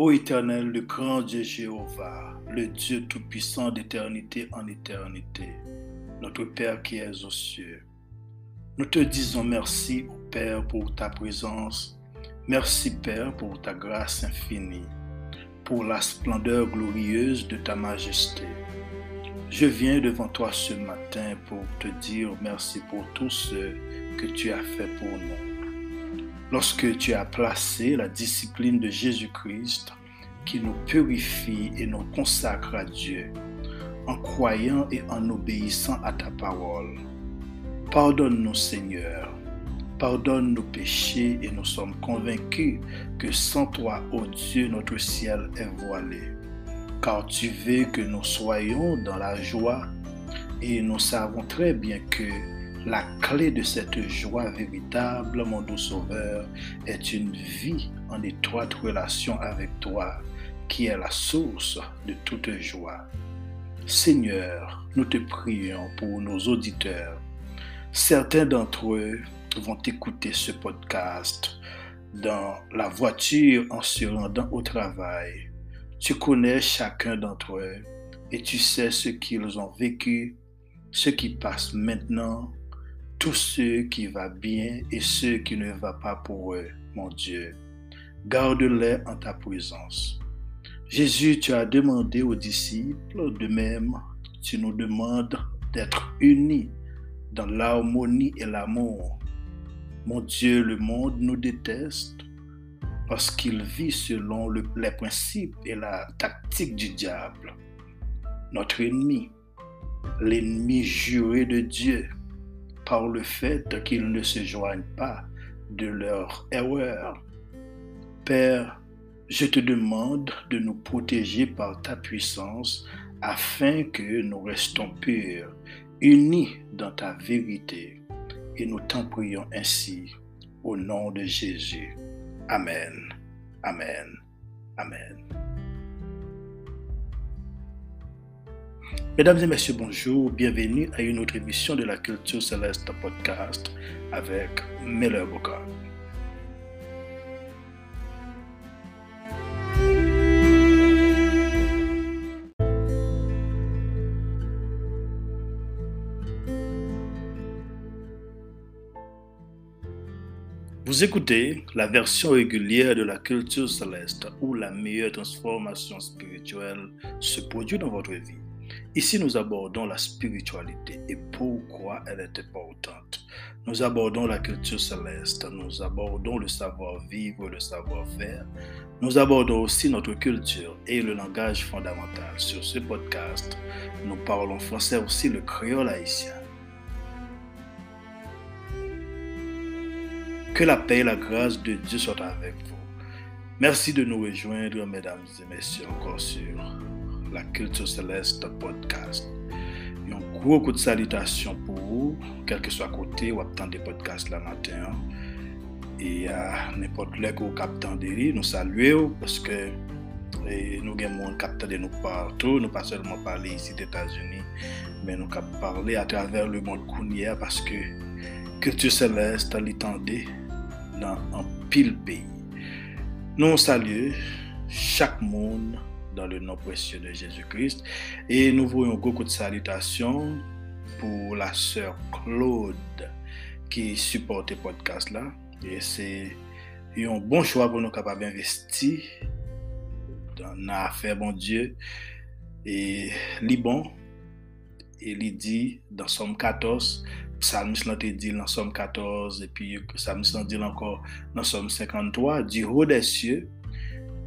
Ô éternel, le grand Dieu Jéhovah, le Dieu tout-puissant d'éternité en éternité, notre Père qui es aux cieux, nous te disons merci, Père, pour ta présence. Merci, Père, pour ta grâce infinie, pour la splendeur glorieuse de ta majesté. Je viens devant toi ce matin pour te dire merci pour tout ce que tu as fait pour nous. Lorsque tu as placé la discipline de Jésus-Christ qui nous purifie et nous consacre à Dieu, en croyant et en obéissant à ta parole. Pardonne-nous Seigneur, pardonne nos péchés et nous sommes convaincus que sans toi, ô Dieu, notre ciel est voilé. Car tu veux que nous soyons dans la joie et nous savons très bien que la clé de cette joie véritable, mon doux Sauveur, est une vie en étroite relation avec toi, qui est la source de toute joie. Seigneur, nous te prions pour nos auditeurs Certains d'entre eux vont écouter ce podcast dans la voiture en se rendant au travail. Tu connais chacun d'entre eux et tu sais ce qu'ils ont vécu, ce qui passe maintenant, tout ce qui va bien et ce qui ne va pas pour eux, mon Dieu. Garde-les en ta présence. Jésus, tu as demandé aux disciples, de même, tu nous demandes d'être unis dans l'harmonie et l'amour. Mon Dieu, le monde nous déteste parce qu'il vit selon les principes et la tactique du diable. Notre ennemi, l'ennemi juré de Dieu, par le fait qu'ils ne se joignent pas de leur erreur. Père, je te demande de nous protéger par ta puissance afin que nous restons purs unis dans ta vérité. Et nous t'en prions ainsi au nom de Jésus. Amen. Amen. Amen. Mesdames et messieurs, bonjour. Bienvenue à une autre émission de la Culture Céleste Podcast avec Miller Bocard. Vous écoutez la version régulière de la culture céleste où la meilleure transformation spirituelle se produit dans votre vie. Ici, nous abordons la spiritualité et pourquoi elle est importante. Nous abordons la culture céleste, nous abordons le savoir-vivre, le savoir-faire. Nous abordons aussi notre culture et le langage fondamental. Sur ce podcast, nous parlons français aussi le créole haïtien. Que la paix et la grâce de Dieu soient avec vous. Merci de nous rejoindre, mesdames et messieurs, encore sur la Culture Céleste podcast. Un gros coup de salutation pour vous, quel que soit côté ou attendez des podcasts la matin. Et à n'importe quel que vous captez nous saluons parce que nous avons capté de nous partout, nous pas seulement parler ici des États-Unis, mais nous parler à travers le monde cournier parce que Culture Céleste l'étendue dans un pile pays. Nous saluons chaque monde dans le nom précieux de Jésus-Christ. Et nous voyons beaucoup de salutations pour la sœur Claude qui supporte le podcast là. Et c'est un bon choix pour nous capables d'investir dans l'affaire, bon Dieu. Et Liban, et il dit dans Somme 14, Psalmist lan te dil nan som 14, epi psalmist lan dil ankor nan som 53, di ho desye,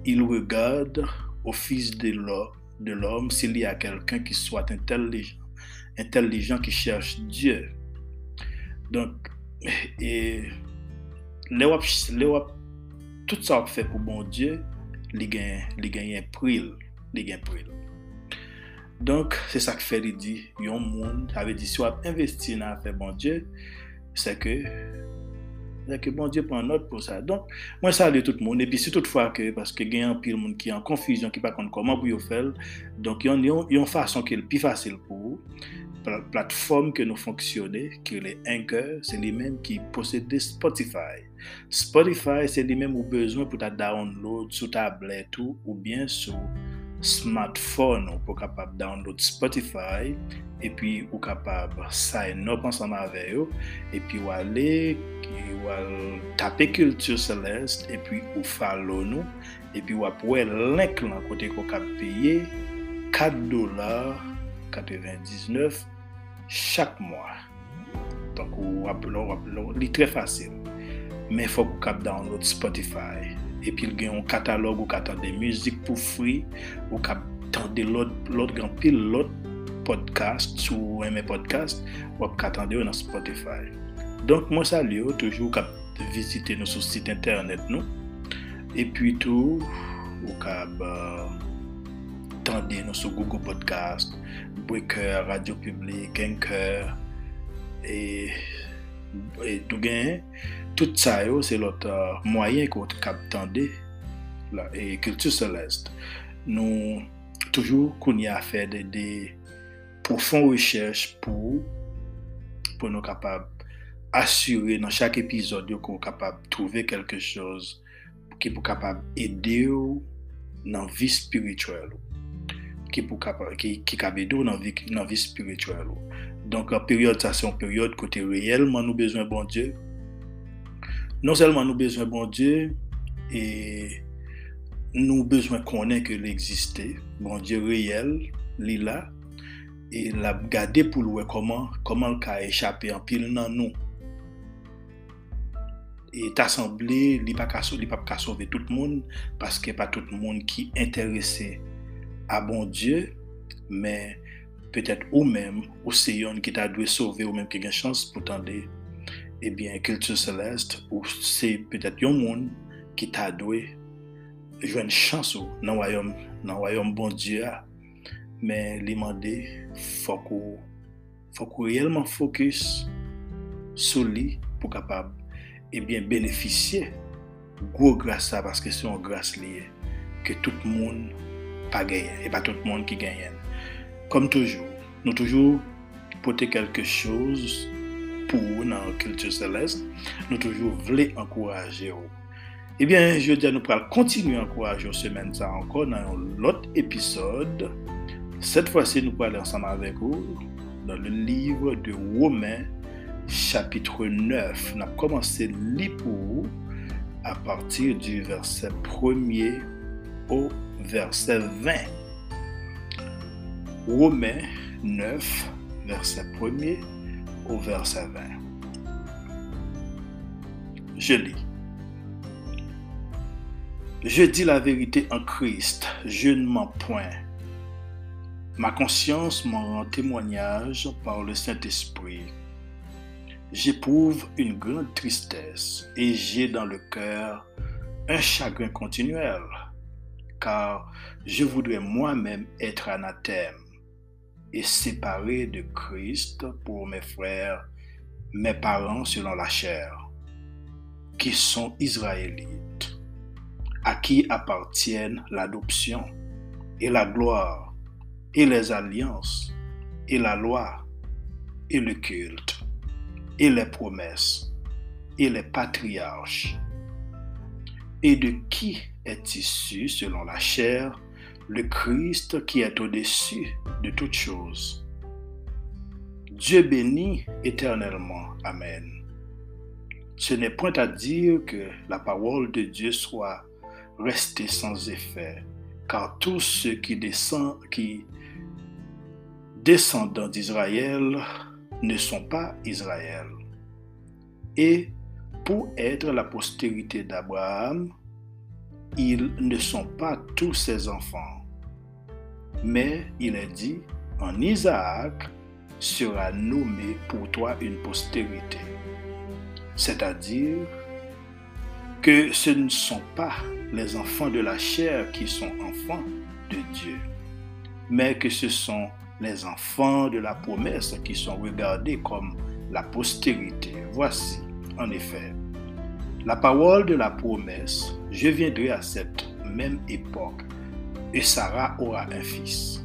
il regarde au Fils de l'homme s'il y a quelqu'un qui soit intelligent, intelligent qui cherche Dieu. Donc, et, le wap, le wap, tout sa wap fè pou bon Diyo, li genyen pril, li genyen pril. Donk, se sa k fè li di, yon moun, ave di si wap investi nan fè bon Diyo, se ke c'est que bon Dieu prend note pour ça. Donc, moi, salue tout le monde. Et puis, si toutefois que, parce que y a un pile monde qui est en confusion, qui ne pas comment pour faire, donc, il y a une façon qui est plus facile pour vous. plateforme que nous fonctionnons, qui est Anchor, c'est les mêmes qui possèdent Spotify. Spotify, c'est les mêmes où besoin pour ta download sur tablette ou bien sur smartphone ou pou kapab download Spotify epi ou kapab sign up ansama ave yo epi ou ale ou al tape Culture Celeste epi ou follow nou epi ou apwe link lan kote ko kap peye 4 dolar 99 chak mwa Donk ou ap lor, ap lor, li tre fasil. Men fok ou kap download Spotify. epi l gen yon katalog ou ka tande müzik pou fri, ou ka tande lot gen pil lot podcast sou eme podcast, wap ka tande yo nan Spotify. Donk mwen sali yo toujou ka vizite nou sou sit internet nou, epi tou ou ka ba euh, tande nou sou Google Podcast, Breaker, Radio Public, Anchor, e, e nou gen Tout sa yo se lot uh, mwayen kote kap tande la, e kultu selest. Nou toujou koun ya fè de, de profon rechèche pou, pou nou kapab asyre nan chak epizod yo kon kapab trouve kelke chòz ki pou kapab ede yo nan vi spirituel yo. Ki pou kapab, ki, ki kabede yo nan vi, nan vi spirituel yo. Donk an peryode sa se an peryode kote reyelman nou bezwen bon Diyo Non selman nou bezwen bon Diyo, e nou bezwen konen ke li egziste, bon Diyo reyel, li la, e la gade pou lwe koman, koman l ka echape an pil nan nou. E tasemble, li pa ka sove tout moun, paske pa tout moun ki interese a bon Diyo, men petet ou men, ou se yon ki ta dwe sove ou men ki gen chans pou tande ebyen kultur selest ou se petet yon moun ki ta dwe jwen chansou nan wayom, nan wayom bon diya men li mande fok ou fok ou reyelman fokus sou li pou kapab ebyen beneficye gwo grasa paske se yon gras liye ke tout moun pa genyen e pa tout moun ki genyen. Kom toujou nou toujou pote kelke chouz pou nan kultur selest, nou toujou vle ankouraje ou. Ebyen, je diya nou pral kontinu ankouraje ou semen sa ankon nan yon lot episode. Set fwa se nou pral ansama avek ou nan le livre de Women chapitre 9. Nap komanse li pou ou a partir du verse premier ou verse 20. Women 9 verse premier au verset 20. Je lis. Je dis la vérité en Christ, je ne mens point. Ma conscience m'en rend témoignage par le Saint-Esprit. J'éprouve une grande tristesse et j'ai dans le cœur un chagrin continuel, car je voudrais moi-même être anathème et séparé de Christ pour mes frères, mes parents selon la chair, qui sont israélites, à qui appartiennent l'adoption et la gloire et les alliances et la loi et le culte et les promesses et les patriarches, et de qui est issu selon la chair le Christ qui est au-dessus de toutes choses. Dieu bénit éternellement. Amen. Ce n'est point à dire que la parole de Dieu soit restée sans effet, car tous ceux qui descendent, qui descendants d'Israël ne sont pas Israël. Et pour être la postérité d'Abraham, ils ne sont pas tous ses enfants. Mais il est dit, en Isaac sera nommé pour toi une postérité. C'est-à-dire que ce ne sont pas les enfants de la chair qui sont enfants de Dieu, mais que ce sont les enfants de la promesse qui sont regardés comme la postérité. Voici, en effet, la parole de la promesse, je viendrai à cette même époque et Sarah aura un fils.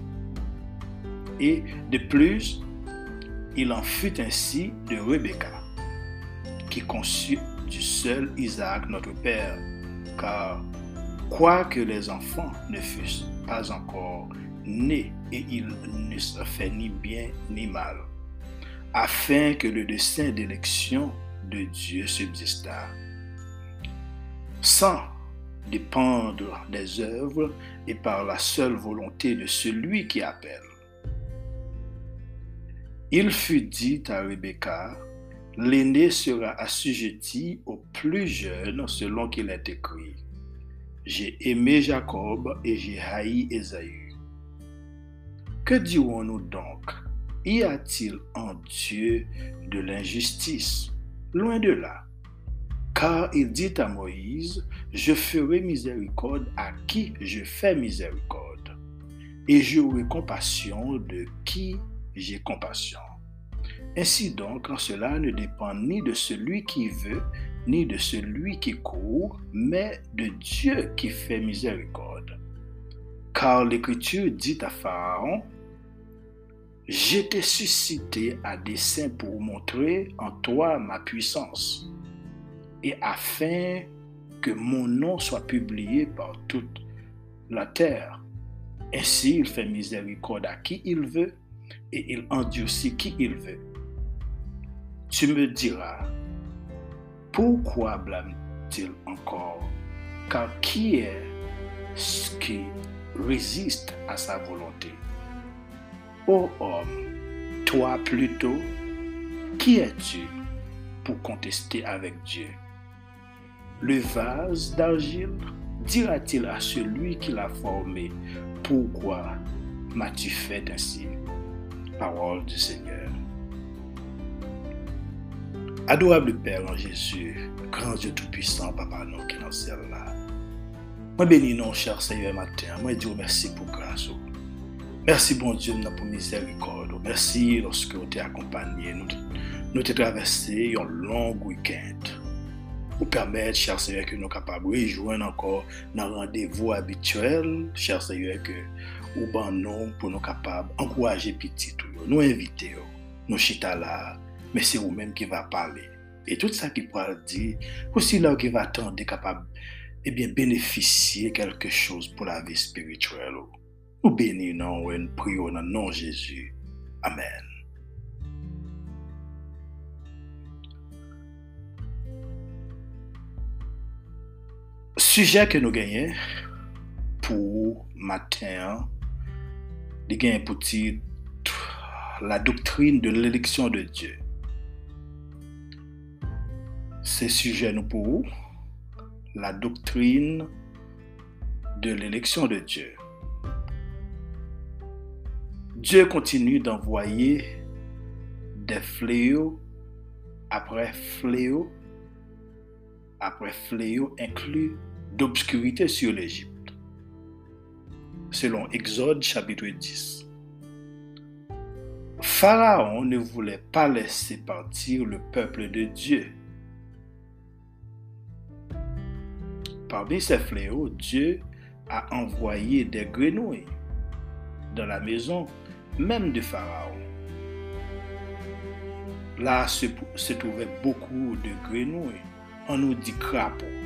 Et de plus, Il en fut ainsi de Rebecca, qui conçut du seul Isaac notre Père, car quoique les enfants ne fussent pas encore nés et ils ne se fait ni bien ni mal, afin que le dessein d'élection de Dieu subsistât, sans dépendre des œuvres et par la seule volonté de celui qui appelle. Il fut dit à Rebecca, l'aîné sera assujetti au plus jeune selon qu'il est écrit. J'ai aimé Jacob et j'ai haï Ésaü. Que dirons-nous donc? Y a-t-il en Dieu de l'injustice? Loin de là. Car il dit à Moïse, je ferai miséricorde à qui je fais miséricorde, et j'aurai compassion de qui j'ai compassion. Ainsi donc, cela ne dépend ni de celui qui veut, ni de celui qui court, mais de Dieu qui fait miséricorde. Car l'Écriture dit à Pharaon, J'étais suscité à dessein pour montrer en toi ma puissance, et afin que mon nom soit publié par toute la terre. Ainsi il fait miséricorde à qui il veut, et il endurcit qui il veut. Tu me diras, pourquoi blâme-t-il encore? Car qui est ce qui résiste à sa volonté? Ô homme, toi plutôt, qui es-tu pour contester avec Dieu? Le vase d'argile dira-t-il à celui qui l'a formé, pourquoi m'as-tu fait ainsi? Parole du Seigneur. Adorable Père en Jésus, grand Dieu Tout-Puissant, Papa non qui est dans là. Moi bénis non, cher Seigneur matin. Moi dis merci pour grâce. Merci bon Dieu pour miséricorde. Merci lorsque vous t'es accompagné. Nous, nous traversé un long week-end. ou permet chèr seye ke nou kapab rejwen ankor nan randevou abituel, chèr seye ke ou ban nou pou nou kapab ankouraje pitit ou yo, nou invite yo, nou chita la, men se ou menm ki va pale. E tout sa ki pou al di, ou si eh la ou ki va tende kapab, ebyen eh benefisye kelke chouz pou la vi spirituel ou. Ou beni nan ou en priyo nan nan Jezu. Amen. Sujet que nous gagnons pour matin, il gagne pour la doctrine de l'élection de Dieu. C'est sujet nous pour la doctrine de l'élection de Dieu. Dieu continue d'envoyer des fléaux après fléaux après fléaux inclus d'obscurité sur l'Égypte. Selon Exode chapitre 10. Pharaon ne voulait pas laisser partir le peuple de Dieu Parmi ces fléaux, Dieu a envoyé des grenouilles dans la maison même de Pharaon. Là se, trouvaient beaucoup de grenouilles. On nous dit crapaud.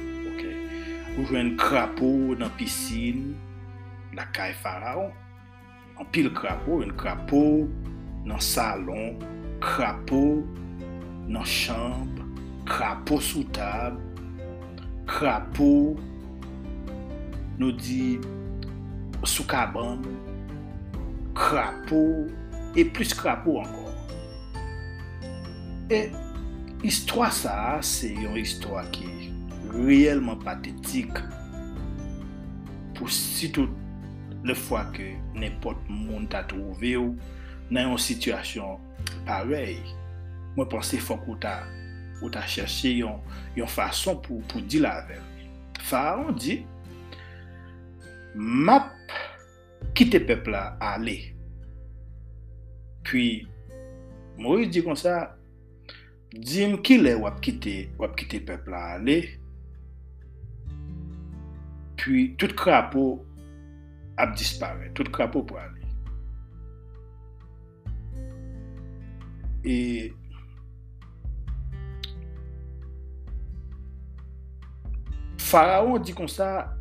ou jwen krapo nan pisin la kay faraon. An pil krapo, jwen krapo nan salon, krapo nan chanp, krapo sou tab, krapo nou di sou kaban, krapo, e plus krapo ankon. E, histwa sa, se yon histwa ki reyelman patetik pou sitout le fwa ke nepot moun ta trouve ou nan yon situasyon parey. Mwen panse fok ou ta, ou ta cheshe yon, yon fason pou, pou di la ver. Faron di, map kite pepla ale. Pi, Moïse di kon sa, Dim ki le wap kite, wap kite pepla ale, Puis, tout krapo ap dispare. Tout krapo pou ale. E, Faraon di kon sa,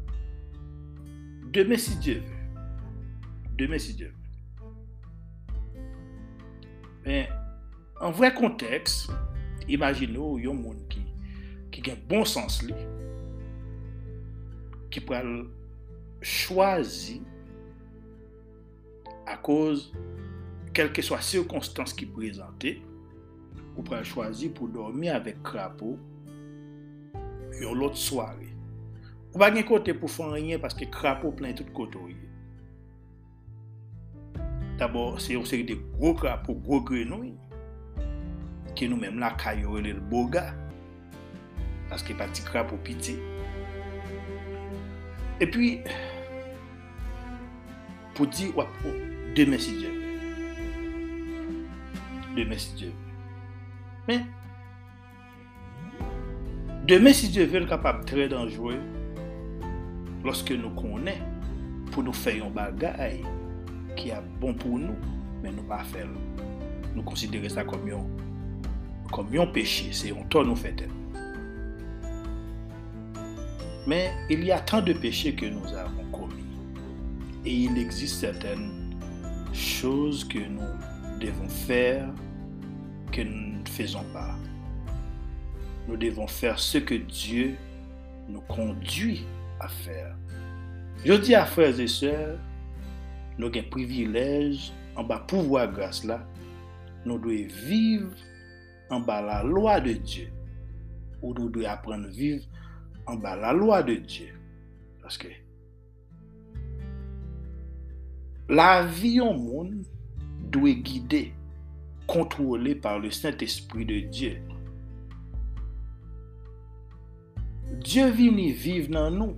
deme si Diyo ve. Deme si Diyo ve. Men, an vre konteks, imagino yon moun ki, ki gen bon sens li, ki pral chwazi a koz kelke swa sirkonstans ki prezante, ou pral chwazi pou dormi avèk krapo yon lot sware. Ou bagen kote pou fon renyen paske krapo plen tout koto ye. Dabor, se yon seri de gro krapo, gro grenoy, ki nou menm la kayorele l boga, paske pati krapo piti. E pi, pou di wap pou, deme si Dje. Deme si Dje. Men, deme si Dje ven kapap tre danjwe, loske nou konen, pou nou fè yon bagay, ki a bon pou nou, men nou pa fèl. Nou konsidere sa kom yon, kom yon pechi, se yon ton nou fèten. Mais il y a tant de péchés que nous avons commis. Et il existe certaines choses que nous devons faire que nous ne faisons pas. Nous devons faire ce que Dieu nous conduit à faire. Je dis à frères et sœurs, nous avons un privilège en bas pouvoir grâce là, nous devons vivre en bas la loi de Dieu. Ou nous devons apprendre à vivre en bas la loi de Dieu. Parce que la vie au monde doit être guidée, contrôlée par le Saint-Esprit de Dieu. Dieu vini vive dans nous.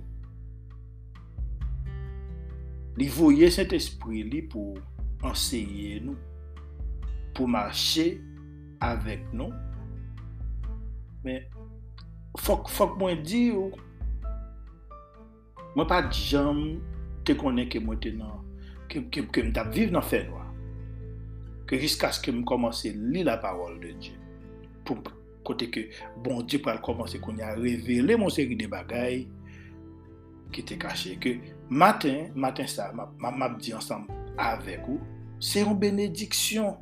Li voye cet espri li pou enseye nou, pou mache avek nou. Men, fok, fok mwen di yo, mwen pa jam te konen ke mwen te nan, ke, ke, ke mwen tap viv nan fenwa. Ke jiska skè mwen komanse li la parol de Diyo. Pou kote ke bon Diyo pral komanse kon ya revele mwen seri de bagay ki te kache. Ke matin, matin sa, ma map di ansam avek ou, se yon benediksyon.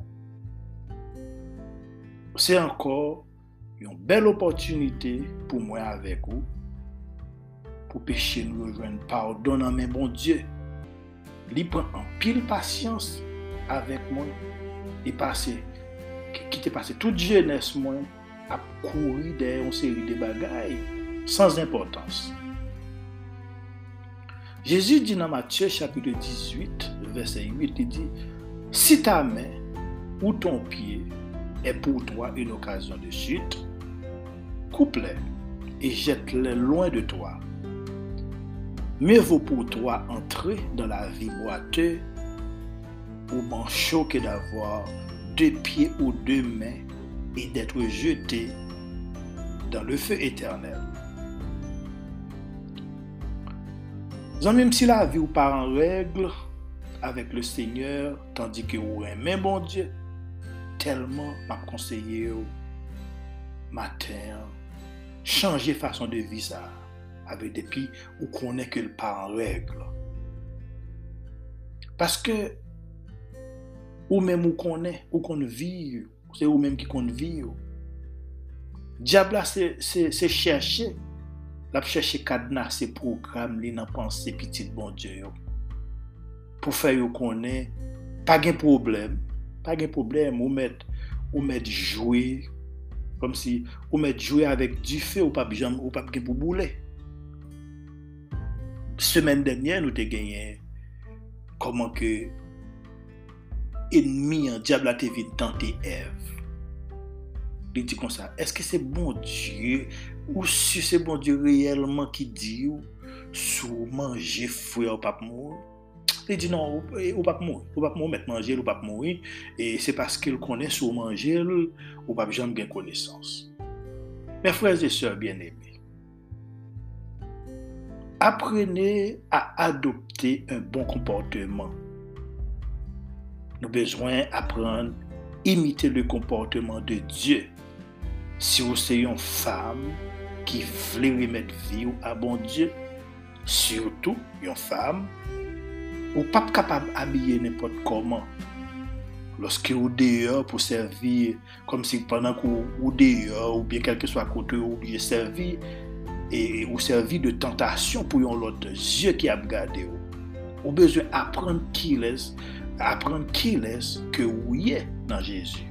Se ankor yon bel opotunite pou mwen avek ou, pou peche nou rejwen pardon nan men bon Diyo. Li pren an pil pasyans avek mwen, li pase, ki te pase tout jenes mwen, ap kouri de yon seri de bagay, sans importans. Jezu di nan Matye chapitre 18, verset 8, li di, Si ta men ou ton piye, e pou toi yon okasyon de chute, coupe-les et jette-les loin de toi. Mieux vaut pour toi entrer dans la vie boiteuse ou manchot que d'avoir deux pieds ou deux mains et d'être jeté dans le feu éternel. Même si la vie ou pas en règle avec le Seigneur, tandis que vous aimez bon Dieu, tellement m'a conseillé au matin, chanje fason de vi sa, ave depi ou konen ke l pa an regle. Paske, ou menm ou konen, ou kon viv, se ou menm ki kon viv, diabla se, se, se chershe, la pou chershe kadna se program li nan panse pitit bon Diyo. Pou fè yo konen, pa gen problem, pa gen problem, ou met, ou met jouy, Kom si ou met jwe avèk di fè ou pap jam, ou pap gen pou boulè. Semen denye nou te genyen koman ke enmi an diabla te vin tante ev. Li di kon sa, eske se bon die ou si se bon die reyelman ki di ou sou manje fwe ou pap moun? Li di nan, eh, ou pap mou, ou pap mou met manjel, ou pap mou, e se paske l konen sou manjel, ou pap jom gen konesans. Mè frèze sèr bien eme, aprene a adopte un bon komporteman. Nou bezwen apren imite le komporteman de Diyo. Si ou se yon fam ki vle remet vi ou a bon Diyo, Surtout yon fam Ou pap kapab abye nepot koman. Lorske ou deye pou servi, kom si pendant kou ou deye ou bien kelke swa kote ou liye servi, e ou servi de tentasyon pou yon lot zye ki ap gade ou. Ou bezwen apren ki les, apren ki les ke ou ye nan Jezu.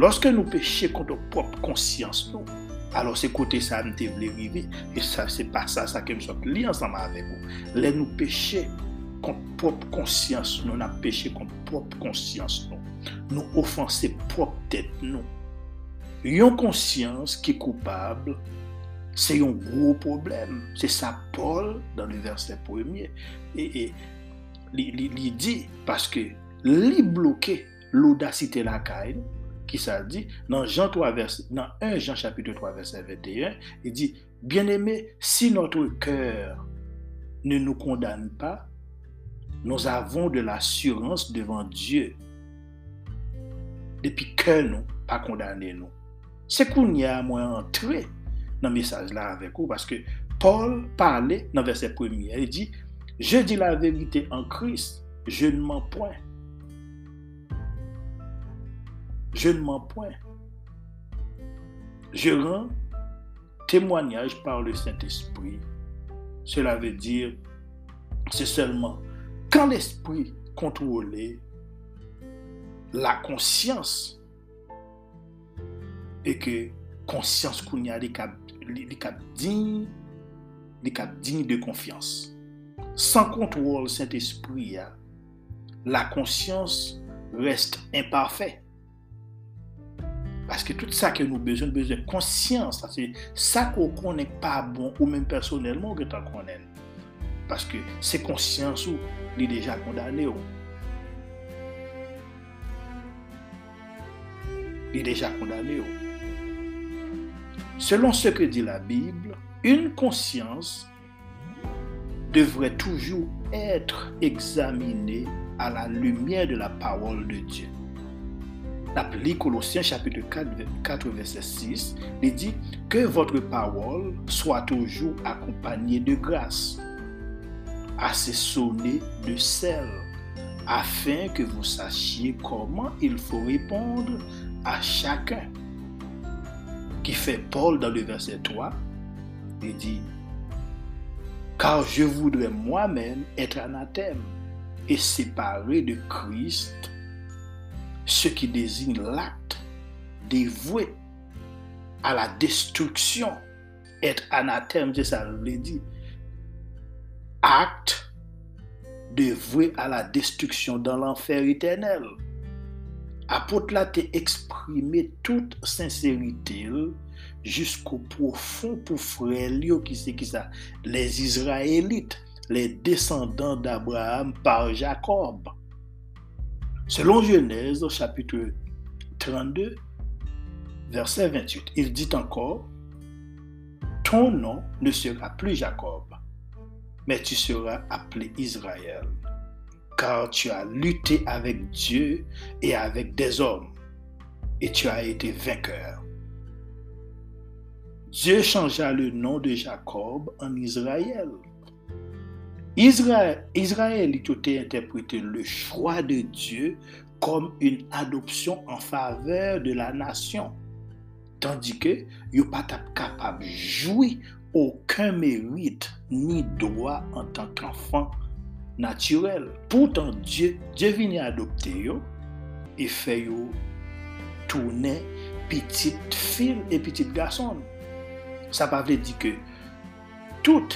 Lorske nou peche konto prop konsyans nou, alo se kote sa an te vle vive, e sa se pa sa sa kem sot li ansama avek ou. Le nou peche konsyans, propre conscience, nous avons péché contre propre conscience, nous. Nous offenser propre tête, nous. Une conscience qui est coupable, c'est un gros problème. C'est ça Paul dans le verset premier. Et, il dit, parce que li bloqué l'audacité la caille, qui ça dit, dans, Jean 3, verset, dans 1 Jean chapitre 3, verset 21, il dit, bien-aimé, si notre cœur ne nous condamne pas, nous avons de l'assurance devant Dieu. Depuis que nous, pas condamné nous. C'est qu'on y a moins entré dans le message là avec vous parce que Paul parlait dans le verset premier. Il dit Je dis la vérité en Christ, je ne mens point. Je ne mens point. Je rends témoignage par le Saint-Esprit. Cela veut dire, c'est seulement quand l'esprit contrôlait la conscience et que conscience qu'on a des cap digne de confiance. Sans contrôle Saint-Esprit, la conscience reste imparfaite. Parce que tout ça que nous besoin, besoin de conscience. C'est ça qu'on n'est pas bon, ou même personnellement, que qu'on connaît. Parce que conscience ou est déjà condamné. Il est déjà condamné. Selon ce que dit la Bible, une conscience devrait toujours être examinée à la lumière de la parole de Dieu. L'appli Colossiens chapitre 4, 4, verset 6, il dit que votre parole soit toujours accompagnée de grâce, assaisonnée de sel, afin que vous sachiez comment il faut répondre à chacun qui fait Paul dans le verset 3, il dit, car je voudrais moi-même être anathème et séparé de Christ, ce qui désigne l'acte dévoué à la destruction. Être anathème, c'est ça veut dire. Acte dévoué à la destruction dans l'enfer éternel. Apôtre là t'a exprimé toute sincérité jusqu'au profond pour frère qui c'est qui ça? Les Israélites les descendants d'Abraham par Jacob. Selon Genèse chapitre 32 verset 28 il dit encore ton nom ne sera plus Jacob mais tu seras appelé Israël car tu as lutté avec Dieu et avec des hommes, et tu as été vainqueur. Dieu changea le nom de Jacob en Israël. Israël, Israël interprété le choix de Dieu comme une adoption en faveur de la nation, tandis que il pas capable aucun mérite ni droit en tant qu'enfant naturel. Pourtant, Dieu, Dieu adopter et fait yo tourner petite fille et petite garçon. Ça ne veut dire que tout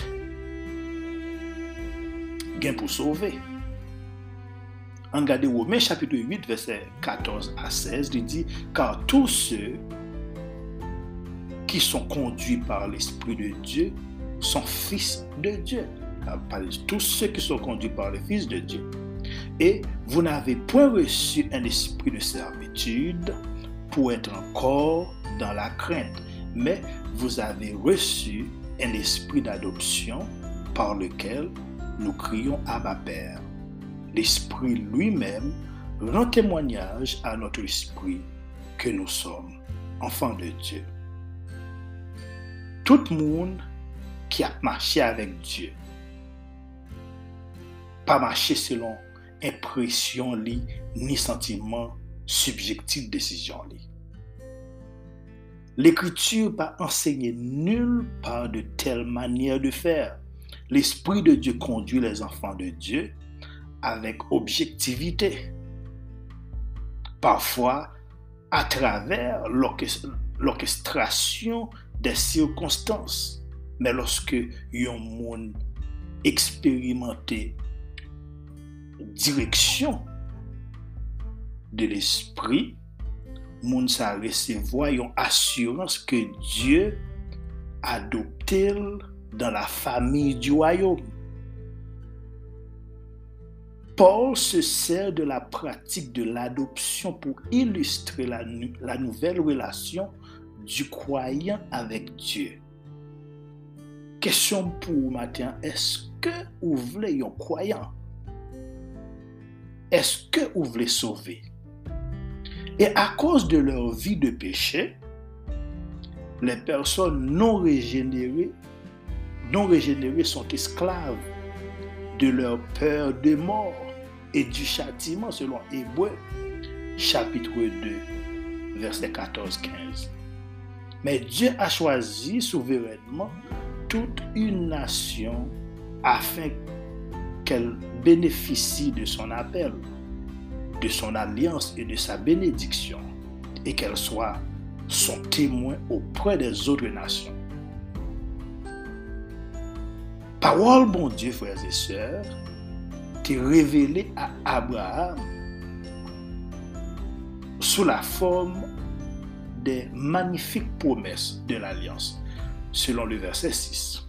gain pour sauver. En regardant Romains chapitre 8, verset 14 à 16, il dit, car tous ceux sont conduits par l'Esprit de Dieu sont fils de Dieu tous ceux qui sont conduits par le Fils de Dieu. Et vous n'avez point reçu un esprit de servitude pour être encore dans la crainte, mais vous avez reçu un esprit d'adoption par lequel nous crions à ma Père. L'Esprit lui-même rend témoignage à notre esprit que nous sommes enfants de Dieu. Tout le monde qui a marché avec Dieu, pas marché selon impression ni sentiment subjectif décision L'écriture pas enseigné nulle part de telle manière de faire. L'Esprit de Dieu conduit les enfants de Dieu avec objectivité. Parfois, à travers l'orchestration des circonstances. Mais lorsque un monde expérimenté direction de l'esprit, moun sa recevoir une assurance que Dieu adopté dans la famille du royaume. Paul se sert de la pratique de l'adoption pour illustrer la, nouvelle relation du croyant avec Dieu. Question pour matin, est-ce que vous voulez un croyant? Est-ce que vous voulez sauver? Et à cause de leur vie de péché, les personnes non régénérées, non régénérées sont esclaves de leur peur de mort et du châtiment selon Hébreu chapitre 2 verset 14-15. Mais Dieu a choisi souverainement toute une nation afin qu'elle bénéficie de son appel, de son alliance et de sa bénédiction, et qu'elle soit son témoin auprès des autres nations. Parole, bon Dieu, frères et sœurs, t'est révélée à Abraham sous la forme des magnifiques promesses de l'Alliance, selon le verset 6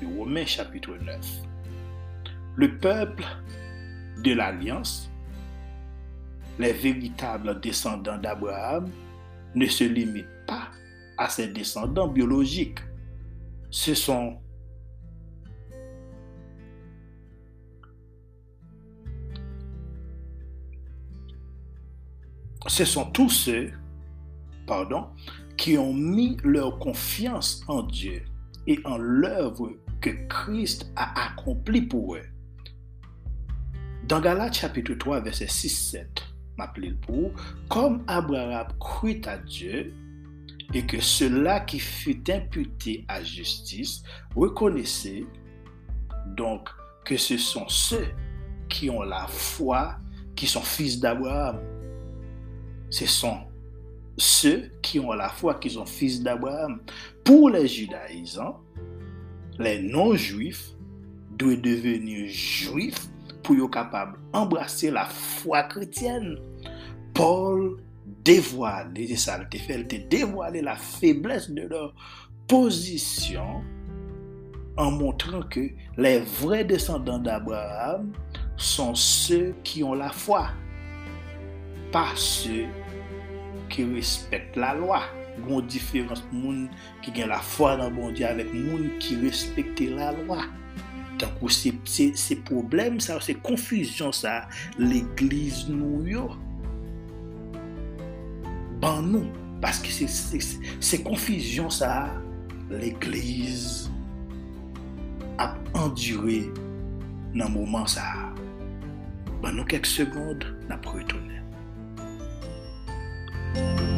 du Romains chapitre 9. Le peuple de l'Alliance, les véritables descendants d'Abraham, ne se limitent pas à ses descendants biologiques. Ce sont ce sont tous ceux pardon, qui ont mis leur confiance en Dieu et en l'œuvre que Christ a accomplie pour eux. Dans Galates chapitre 3, verset 6-7, m'appelez pour, comme Abraham crut à Dieu, et que cela qui fut imputé à justice, reconnaissez donc que ce sont ceux qui ont la foi, qui sont fils d'Abraham. Ce sont ceux qui ont la foi, qui sont fils d'Abraham. Pour les judaïsants, les non-juifs doivent devenir juifs pour être capables d'embrasser la foi chrétienne. Paul dévoile, ça fait, dévoiler la faiblesse de leur position en montrant que les vrais descendants d'Abraham sont ceux qui ont la foi, pas ceux ki respekt la lwa. Gon diferans moun ki gen la fwa nan bon Diyo avèk moun ki respekte la lwa. Tankou se, se, se problem sa, se konfuzyon sa, l'Eglise nou yo. Ban nou, paske se, se konfuzyon sa, l'Eglise ap endure nan mouman sa. Ban nou kek segonde, nan prou etou. thank you